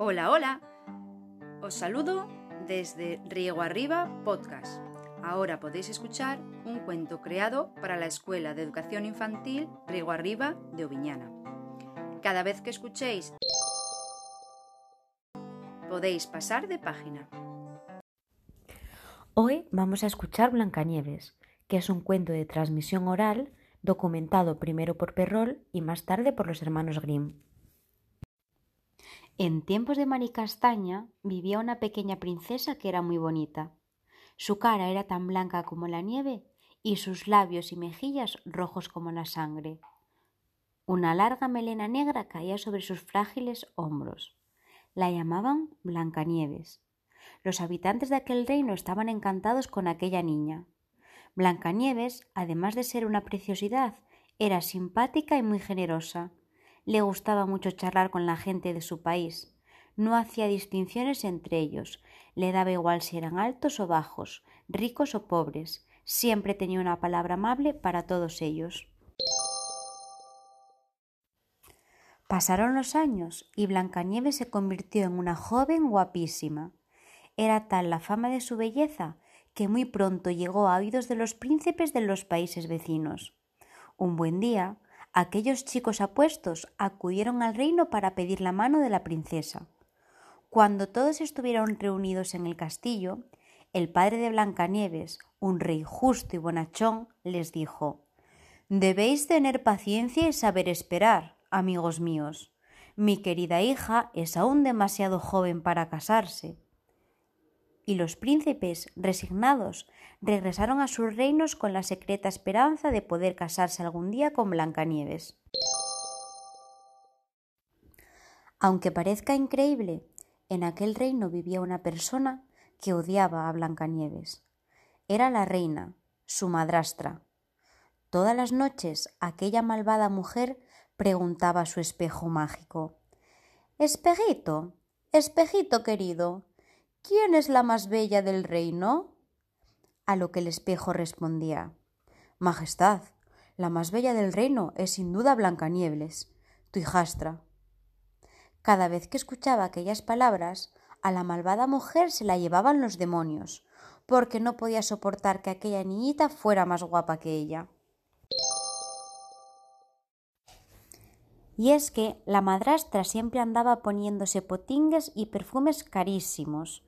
Hola, hola. Os saludo desde Riego Arriba Podcast. Ahora podéis escuchar un cuento creado para la Escuela de Educación Infantil Riego Arriba de Oviñana. Cada vez que escuchéis podéis pasar de página. Hoy vamos a escuchar Blancanieves, que es un cuento de transmisión oral documentado primero por Perrol y más tarde por los hermanos Grimm. En tiempos de Maricastaña vivía una pequeña princesa que era muy bonita. Su cara era tan blanca como la nieve y sus labios y mejillas rojos como la sangre. Una larga melena negra caía sobre sus frágiles hombros. La llamaban Blancanieves. Los habitantes de aquel reino estaban encantados con aquella niña. Blancanieves, además de ser una preciosidad, era simpática y muy generosa. Le gustaba mucho charlar con la gente de su país. No hacía distinciones entre ellos. Le daba igual si eran altos o bajos, ricos o pobres. Siempre tenía una palabra amable para todos ellos. Pasaron los años y Blancanieves se convirtió en una joven guapísima. Era tal la fama de su belleza que muy pronto llegó a oídos de los príncipes de los países vecinos. Un buen día, aquellos chicos apuestos acudieron al reino para pedir la mano de la princesa. Cuando todos estuvieron reunidos en el castillo, el padre de Blancanieves, un rey justo y bonachón, les dijo Debéis tener paciencia y saber esperar, amigos míos. Mi querida hija es aún demasiado joven para casarse. Y los príncipes, resignados, regresaron a sus reinos con la secreta esperanza de poder casarse algún día con Blancanieves. Aunque parezca increíble, en aquel reino vivía una persona que odiaba a Blancanieves. Era la reina, su madrastra. Todas las noches aquella malvada mujer preguntaba a su espejo mágico Espejito, espejito querido, ¿quién es la más bella del reino? A lo que el espejo respondía Majestad, la más bella del reino es sin duda Blancanieves, tu hijastra. Cada vez que escuchaba aquellas palabras, a la malvada mujer se la llevaban los demonios, porque no podía soportar que aquella niñita fuera más guapa que ella. Y es que la madrastra siempre andaba poniéndose potingues y perfumes carísimos,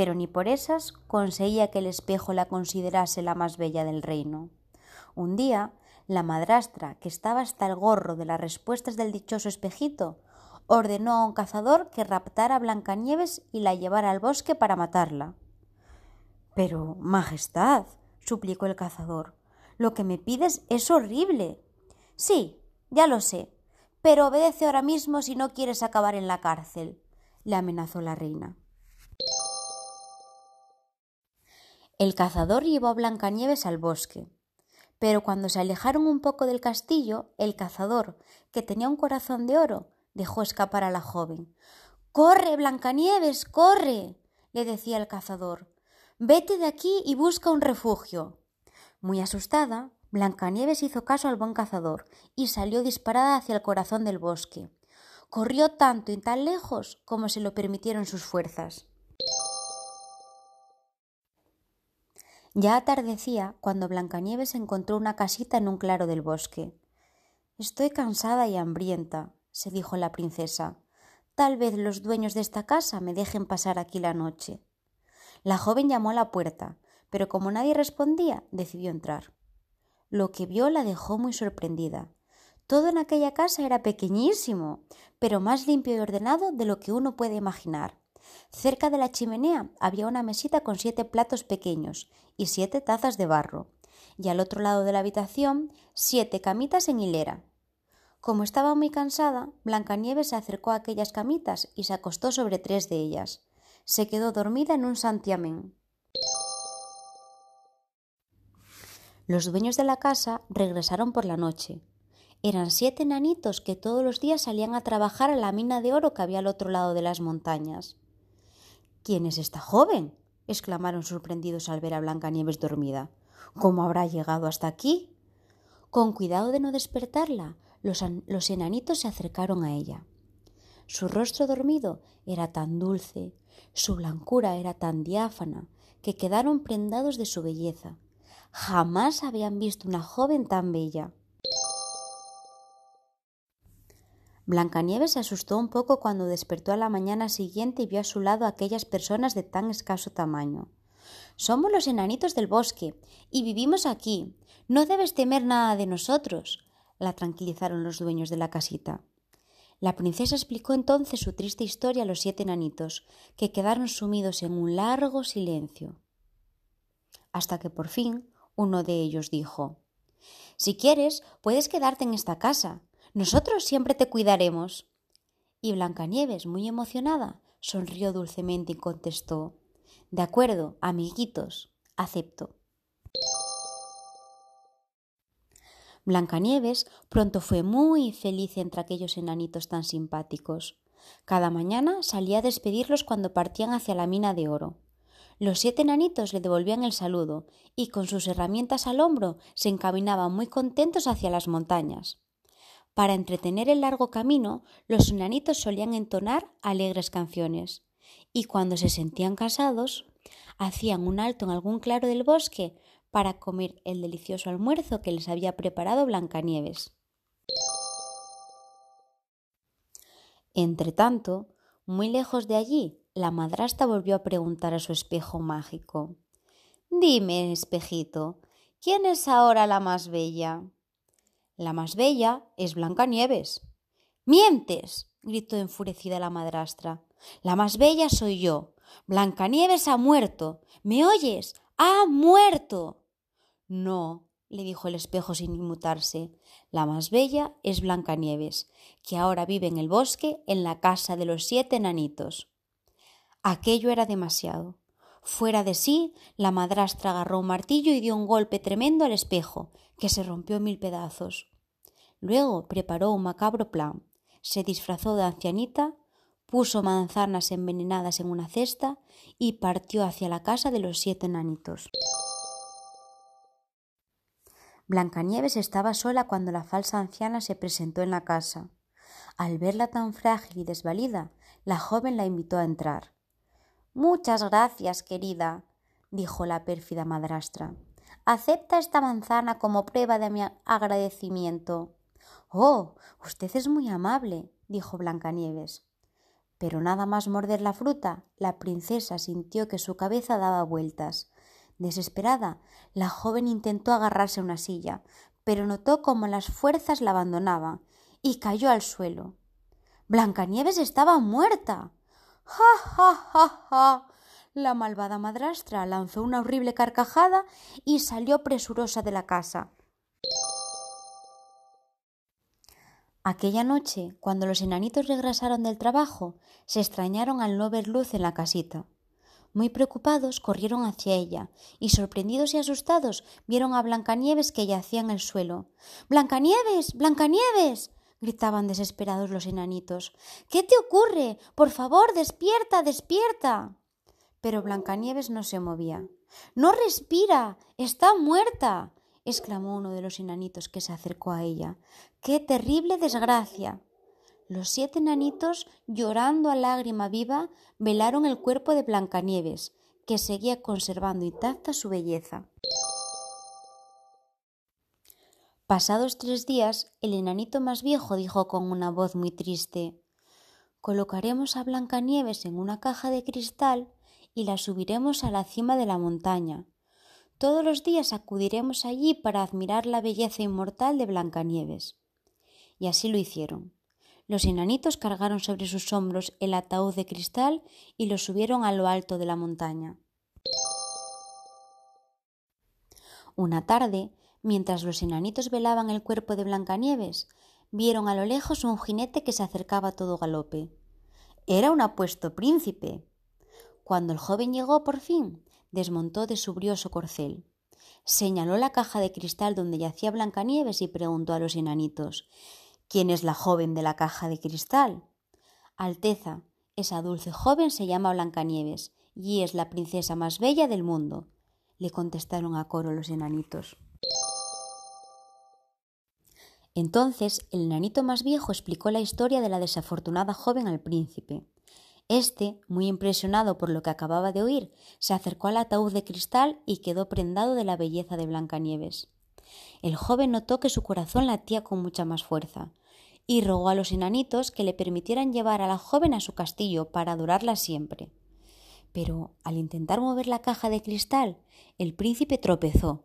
pero ni por esas conseguía que el espejo la considerase la más bella del reino. Un día, la madrastra, que estaba hasta el gorro de las respuestas del dichoso espejito, ordenó a un cazador que raptara a Blancanieves y la llevara al bosque para matarla. Pero, Majestad, suplicó el cazador, lo que me pides es horrible. Sí, ya lo sé, pero obedece ahora mismo si no quieres acabar en la cárcel, le amenazó la reina. El cazador llevó a Blancanieves al bosque. Pero cuando se alejaron un poco del castillo, el cazador, que tenía un corazón de oro, dejó escapar a la joven. Corre, Blancanieves, corre. le decía el cazador. Vete de aquí y busca un refugio. Muy asustada, Blancanieves hizo caso al buen cazador y salió disparada hacia el corazón del bosque. Corrió tanto y tan lejos como se lo permitieron sus fuerzas. Ya atardecía cuando Blancanieves encontró una casita en un claro del bosque. Estoy cansada y hambrienta, se dijo la princesa. Tal vez los dueños de esta casa me dejen pasar aquí la noche. La joven llamó a la puerta, pero como nadie respondía, decidió entrar. Lo que vio la dejó muy sorprendida. Todo en aquella casa era pequeñísimo, pero más limpio y ordenado de lo que uno puede imaginar. Cerca de la chimenea había una mesita con siete platos pequeños y siete tazas de barro, y al otro lado de la habitación siete camitas en hilera. Como estaba muy cansada, Blancanieves se acercó a aquellas camitas y se acostó sobre tres de ellas. Se quedó dormida en un santiamén. Los dueños de la casa regresaron por la noche. Eran siete enanitos que todos los días salían a trabajar a la mina de oro que había al otro lado de las montañas. ¿Quién es esta joven? exclamaron sorprendidos al ver a Blancanieves dormida. ¿Cómo habrá llegado hasta aquí? Con cuidado de no despertarla, los, los enanitos se acercaron a ella. Su rostro dormido era tan dulce, su blancura era tan diáfana, que quedaron prendados de su belleza. Jamás habían visto una joven tan bella. Blancanieves se asustó un poco cuando despertó a la mañana siguiente y vio a su lado a aquellas personas de tan escaso tamaño. Somos los enanitos del bosque y vivimos aquí. No debes temer nada de nosotros, la tranquilizaron los dueños de la casita. La princesa explicó entonces su triste historia a los siete enanitos, que quedaron sumidos en un largo silencio. Hasta que por fin uno de ellos dijo Si quieres, puedes quedarte en esta casa. Nosotros siempre te cuidaremos. Y Blancanieves, muy emocionada, sonrió dulcemente y contestó De acuerdo, amiguitos, acepto. Blancanieves pronto fue muy feliz entre aquellos enanitos tan simpáticos. Cada mañana salía a despedirlos cuando partían hacia la mina de oro. Los siete enanitos le devolvían el saludo y con sus herramientas al hombro se encaminaban muy contentos hacia las montañas. Para entretener el largo camino, los enanitos solían entonar alegres canciones, y cuando se sentían cansados, hacían un alto en algún claro del bosque para comer el delicioso almuerzo que les había preparado Blancanieves. Entretanto, muy lejos de allí, la madrastra volvió a preguntar a su espejo mágico Dime, espejito, ¿quién es ahora la más bella? La más bella es Blancanieves. ¡Mientes! gritó enfurecida la madrastra. La más bella soy yo. Blancanieves ha muerto. ¿Me oyes? ¡Ha muerto! No, le dijo el espejo sin inmutarse. La más bella es Blancanieves, que ahora vive en el bosque en la casa de los siete enanitos. Aquello era demasiado. Fuera de sí, la madrastra agarró un martillo y dio un golpe tremendo al espejo, que se rompió en mil pedazos. Luego preparó un macabro plan. Se disfrazó de ancianita, puso manzanas envenenadas en una cesta y partió hacia la casa de los siete enanitos. Blancanieves estaba sola cuando la falsa anciana se presentó en la casa. Al verla tan frágil y desvalida, la joven la invitó a entrar. Muchas gracias, querida, dijo la pérfida madrastra. Acepta esta manzana como prueba de mi agradecimiento. Oh, usted es muy amable, dijo Blancanieves. Pero nada más morder la fruta, la princesa sintió que su cabeza daba vueltas. Desesperada, la joven intentó agarrarse a una silla, pero notó cómo las fuerzas la abandonaban y cayó al suelo. Blancanieves estaba muerta. ¡Ja, ja, ja, ja! La malvada madrastra lanzó una horrible carcajada y salió presurosa de la casa. Aquella noche, cuando los enanitos regresaron del trabajo, se extrañaron al no ver luz en la casita. Muy preocupados corrieron hacia ella, y sorprendidos y asustados vieron a Blancanieves que yacía en el suelo. Blancanieves. Blancanieves. gritaban desesperados los enanitos. ¿Qué te ocurre? Por favor, despierta, despierta. Pero Blancanieves no se movía. No respira. está muerta. exclamó uno de los enanitos que se acercó a ella. ¡Qué terrible desgracia! Los siete enanitos, llorando a lágrima viva, velaron el cuerpo de Blancanieves, que seguía conservando intacta su belleza. Pasados tres días, el enanito más viejo dijo con una voz muy triste Colocaremos a Blancanieves en una caja de cristal y la subiremos a la cima de la montaña. Todos los días acudiremos allí para admirar la belleza inmortal de Blancanieves. Y así lo hicieron. Los enanitos cargaron sobre sus hombros el ataúd de cristal y lo subieron a lo alto de la montaña. Una tarde, mientras los enanitos velaban el cuerpo de Blancanieves, vieron a lo lejos un jinete que se acercaba a todo galope. Era un apuesto príncipe. Cuando el joven llegó por fin, desmontó de su brioso corcel. Señaló la caja de cristal donde yacía Blancanieves y preguntó a los enanitos ¿Quién es la joven de la caja de cristal? Alteza, esa dulce joven se llama Blancanieves y es la princesa más bella del mundo, le contestaron a coro los enanitos. Entonces el nanito más viejo explicó la historia de la desafortunada joven al príncipe. Este, muy impresionado por lo que acababa de oír, se acercó al ataúd de cristal y quedó prendado de la belleza de Blancanieves. El joven notó que su corazón latía con mucha más fuerza, y rogó a los enanitos que le permitieran llevar a la joven a su castillo para adorarla siempre. Pero al intentar mover la caja de cristal, el príncipe tropezó.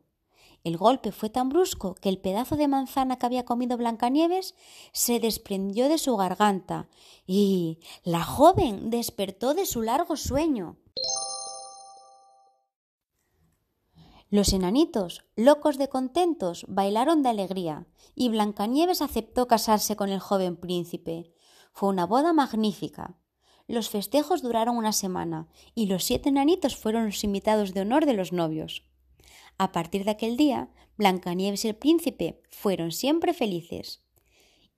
El golpe fue tan brusco que el pedazo de manzana que había comido Blancanieves se desprendió de su garganta y la joven despertó de su largo sueño. Los enanitos, locos de contentos, bailaron de alegría, y Blancanieves aceptó casarse con el joven príncipe. Fue una boda magnífica. Los festejos duraron una semana, y los siete enanitos fueron los invitados de honor de los novios. A partir de aquel día, Blancanieves y el príncipe fueron siempre felices.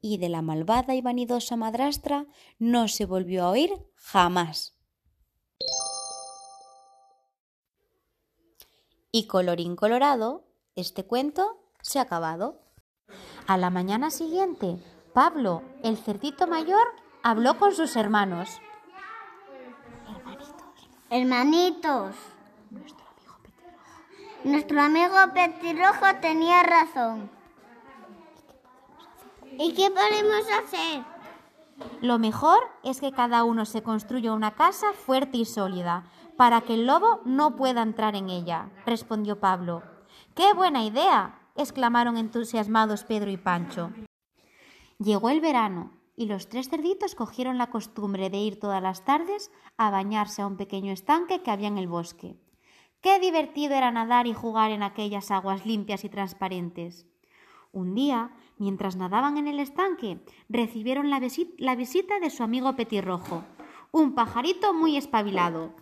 Y de la malvada y vanidosa madrastra no se volvió a oír jamás. Y colorín colorado, este cuento se ha acabado. A la mañana siguiente, Pablo, el cerdito mayor, habló con sus hermanos. Hermanitos. Hermanitos. Nuestro amigo Petirrojo tenía razón. ¿Y qué podemos hacer? Lo mejor es que cada uno se construya una casa fuerte y sólida para que el lobo no pueda entrar en ella, respondió Pablo. ¡Qué buena idea! exclamaron entusiasmados Pedro y Pancho. Llegó el verano y los tres cerditos cogieron la costumbre de ir todas las tardes a bañarse a un pequeño estanque que había en el bosque. Qué divertido era nadar y jugar en aquellas aguas limpias y transparentes. Un día, mientras nadaban en el estanque, recibieron la, visita de su amigo Petirrojo, un pajarito muy espabilado.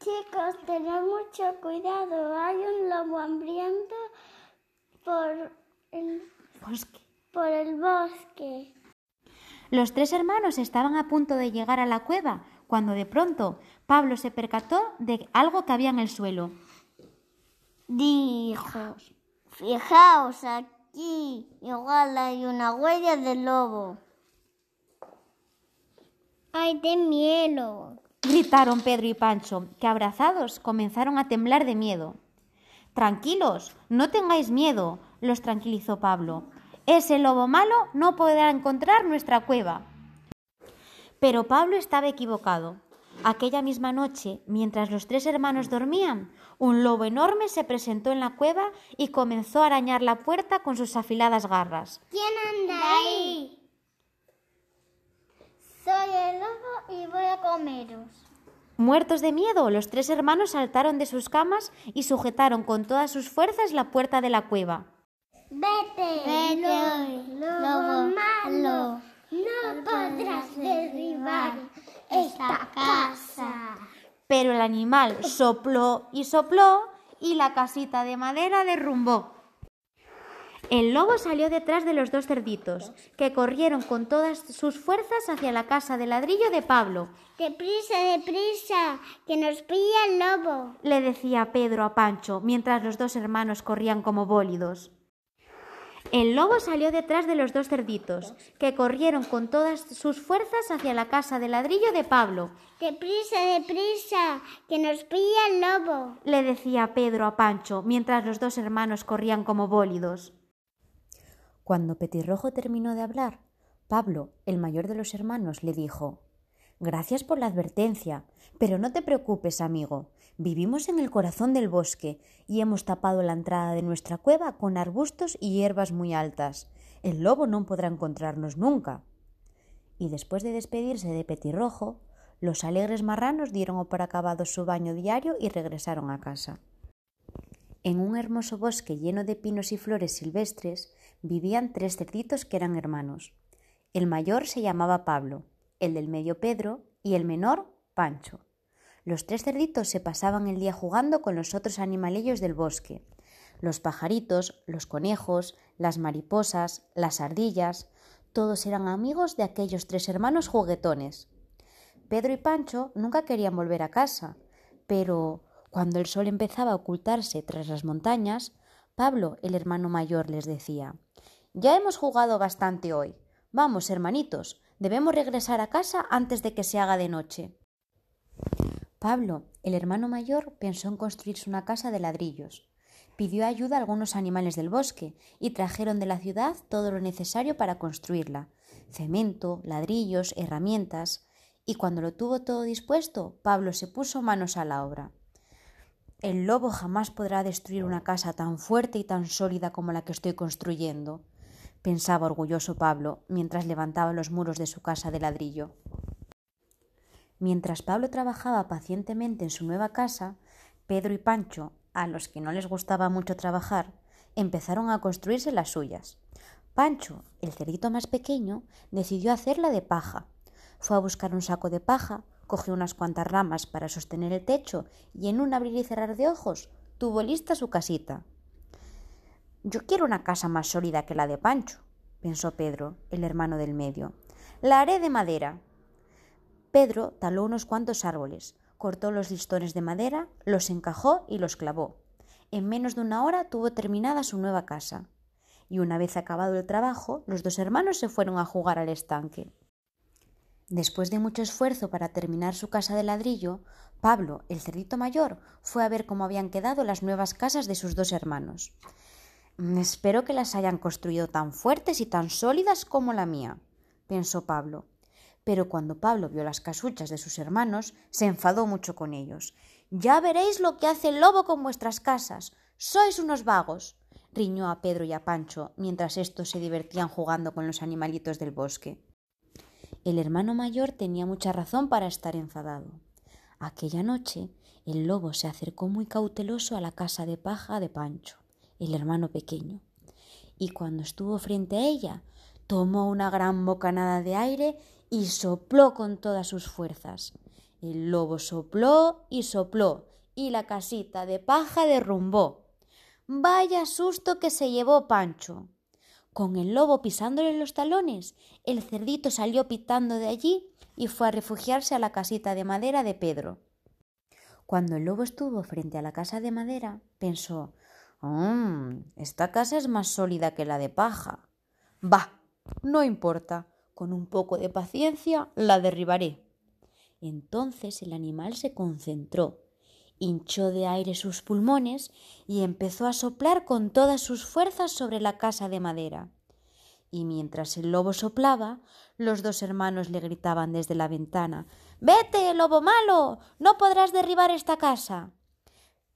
Chicos, tened mucho cuidado. Hay un lobo hambriento por el bosque. Por el bosque. Los tres hermanos estaban a punto de llegar a la cueva cuando de pronto Pablo se percató de algo que había en el suelo. Dijo, fijaos aquí, igual hay una huella de lobo. ¡Ay, de miedo! gritaron Pedro y Pancho, que abrazados comenzaron a temblar de miedo. Tranquilos, no tengáis miedo, los tranquilizó Pablo. Ese lobo malo no podrá encontrar nuestra cueva. Pero Pablo estaba equivocado. Aquella misma noche, mientras los tres hermanos dormían, un lobo enorme se presentó en la cueva y comenzó a arañar la puerta con sus afiladas garras. ¿Quién anda ahí? Soy el lobo y voy a comeros. Muertos de miedo, los tres hermanos saltaron de sus camas y sujetaron con todas sus fuerzas la puerta de la cueva. Vete, Vete lobo, malo. No podrás derribar esta casa. Pero el animal sopló y sopló y la casita de madera derrumbó. El lobo salió detrás de los dos cerditos, que corrieron con todas sus fuerzas hacia la casa de ladrillo de Pablo. Deprisa, deprisa, que nos pilla el lobo, le decía Pedro a Pancho, mientras los dos hermanos corrían como bólidos. El lobo salió detrás de los dos cerditos, que corrieron con todas sus fuerzas hacia la casa de ladrillo de Pablo. Deprisa, deprisa, que nos pilla el lobo, le decía Pedro a Pancho, mientras los dos hermanos corrían como bólidos. Cuando Petirrojo terminó de hablar, Pablo, el mayor de los hermanos, le dijo Gracias por la advertencia, pero no te preocupes, amigo. Vivimos en el corazón del bosque y hemos tapado la entrada de nuestra cueva con arbustos y hierbas muy altas. El lobo no podrá encontrarnos nunca. Y después de despedirse de Petirrojo, los alegres marranos dieron por acabado su baño diario y regresaron a casa. En un hermoso bosque lleno de pinos y flores silvestres, vivían tres cerditos que eran hermanos. El mayor se llamaba Pablo, el del medio Pedro y el menor Pancho. Los tres cerditos se pasaban el día jugando con los otros animalillos del bosque. Los pajaritos, los conejos, las mariposas, las ardillas, todos eran amigos de aquellos tres hermanos juguetones. Pedro y Pancho nunca querían volver a casa, pero cuando el sol empezaba a ocultarse tras las montañas, Pablo, el hermano mayor, les decía Ya hemos jugado bastante hoy. Vamos, hermanitos, debemos regresar a casa antes de que se haga de noche. Pablo, el hermano mayor, pensó en construirse una casa de ladrillos. Pidió ayuda a algunos animales del bosque y trajeron de la ciudad todo lo necesario para construirla cemento, ladrillos, herramientas. Y cuando lo tuvo todo dispuesto, Pablo se puso manos a la obra. El lobo jamás podrá destruir una casa tan fuerte y tan sólida como la que estoy construyendo, pensaba orgulloso Pablo mientras levantaba los muros de su casa de ladrillo. Mientras Pablo trabajaba pacientemente en su nueva casa, Pedro y Pancho, a los que no les gustaba mucho trabajar, empezaron a construirse las suyas. Pancho, el cerdito más pequeño, decidió hacerla de paja. Fue a buscar un saco de paja, cogió unas cuantas ramas para sostener el techo y en un abrir y cerrar de ojos tuvo lista su casita. Yo quiero una casa más sólida que la de Pancho, pensó Pedro, el hermano del medio. La haré de madera. Pedro taló unos cuantos árboles, cortó los listones de madera, los encajó y los clavó. En menos de una hora tuvo terminada su nueva casa. Y una vez acabado el trabajo, los dos hermanos se fueron a jugar al estanque. Después de mucho esfuerzo para terminar su casa de ladrillo, Pablo, el cerdito mayor, fue a ver cómo habían quedado las nuevas casas de sus dos hermanos. Mm, espero que las hayan construido tan fuertes y tan sólidas como la mía, pensó Pablo. Pero cuando Pablo vio las casuchas de sus hermanos, se enfadó mucho con ellos. Ya veréis lo que hace el lobo con vuestras casas. Sois unos vagos. riñó a Pedro y a Pancho mientras estos se divertían jugando con los animalitos del bosque. El hermano mayor tenía mucha razón para estar enfadado. Aquella noche el lobo se acercó muy cauteloso a la casa de paja de Pancho, el hermano pequeño, y cuando estuvo frente a ella, tomó una gran bocanada de aire y sopló con todas sus fuerzas. El lobo sopló y sopló, y la casita de paja derrumbó. Vaya susto que se llevó Pancho. Con el lobo pisándole los talones, el cerdito salió pitando de allí y fue a refugiarse a la casita de madera de Pedro. Cuando el lobo estuvo frente a la casa de madera, pensó mmm, esta casa es más sólida que la de paja. Bah, no importa, con un poco de paciencia la derribaré. Entonces el animal se concentró hinchó de aire sus pulmones y empezó a soplar con todas sus fuerzas sobre la casa de madera. Y mientras el lobo soplaba, los dos hermanos le gritaban desde la ventana Vete, lobo malo. no podrás derribar esta casa.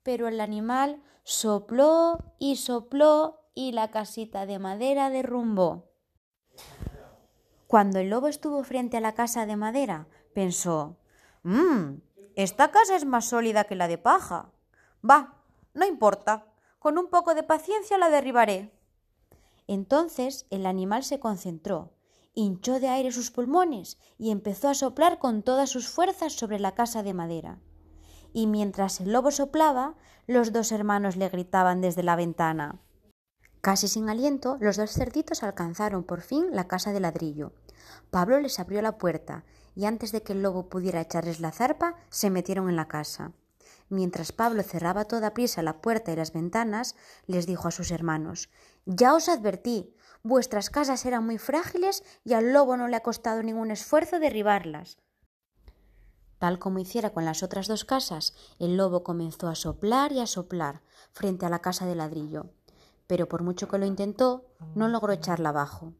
Pero el animal sopló y sopló y la casita de madera derrumbó. Cuando el lobo estuvo frente a la casa de madera, pensó Mmm, esta casa es más sólida que la de paja. Va, no importa. Con un poco de paciencia la derribaré. Entonces el animal se concentró, hinchó de aire sus pulmones y empezó a soplar con todas sus fuerzas sobre la casa de madera. Y mientras el lobo soplaba, los dos hermanos le gritaban desde la ventana. Casi sin aliento, los dos cerditos alcanzaron por fin la casa de ladrillo. Pablo les abrió la puerta y antes de que el lobo pudiera echarles la zarpa, se metieron en la casa. Mientras Pablo cerraba toda prisa la puerta y las ventanas, les dijo a sus hermanos Ya os advertí, vuestras casas eran muy frágiles y al lobo no le ha costado ningún esfuerzo derribarlas. Tal como hiciera con las otras dos casas, el lobo comenzó a soplar y a soplar frente a la casa de ladrillo, pero por mucho que lo intentó, no logró echarla abajo.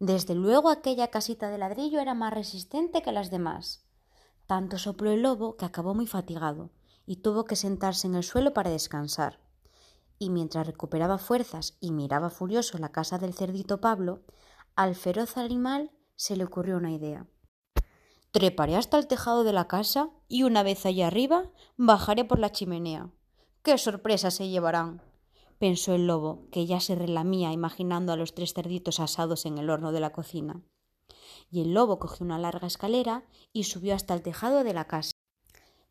Desde luego aquella casita de ladrillo era más resistente que las demás. Tanto sopló el lobo que acabó muy fatigado y tuvo que sentarse en el suelo para descansar. Y mientras recuperaba fuerzas y miraba furioso la casa del cerdito Pablo, al feroz animal se le ocurrió una idea. Treparé hasta el tejado de la casa y una vez allá arriba bajaré por la chimenea. ¡Qué sorpresa se llevarán! pensó el lobo, que ya se relamía imaginando a los tres cerditos asados en el horno de la cocina. Y el lobo cogió una larga escalera y subió hasta el tejado de la casa.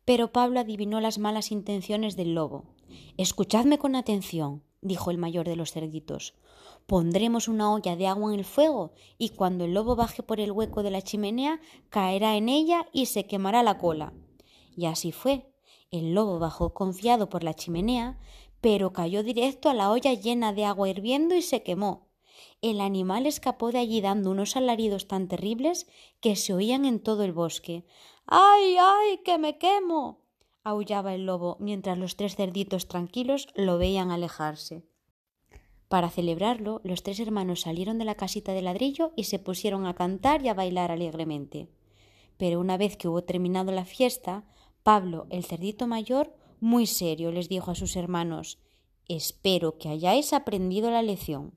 Pero Pablo adivinó las malas intenciones del lobo. Escuchadme con atención, dijo el mayor de los cerditos. Pondremos una olla de agua en el fuego y cuando el lobo baje por el hueco de la chimenea caerá en ella y se quemará la cola. Y así fue. El lobo bajó confiado por la chimenea, pero cayó directo a la olla llena de agua hirviendo y se quemó. El animal escapó de allí dando unos alaridos tan terribles que se oían en todo el bosque. ¡Ay, ay, que me quemo! Aullaba el lobo, mientras los tres cerditos tranquilos lo veían alejarse. Para celebrarlo, los tres hermanos salieron de la casita de ladrillo y se pusieron a cantar y a bailar alegremente. Pero una vez que hubo terminado la fiesta, Pablo, el cerdito mayor, muy serio les dijo a sus hermanos Espero que hayáis aprendido la lección.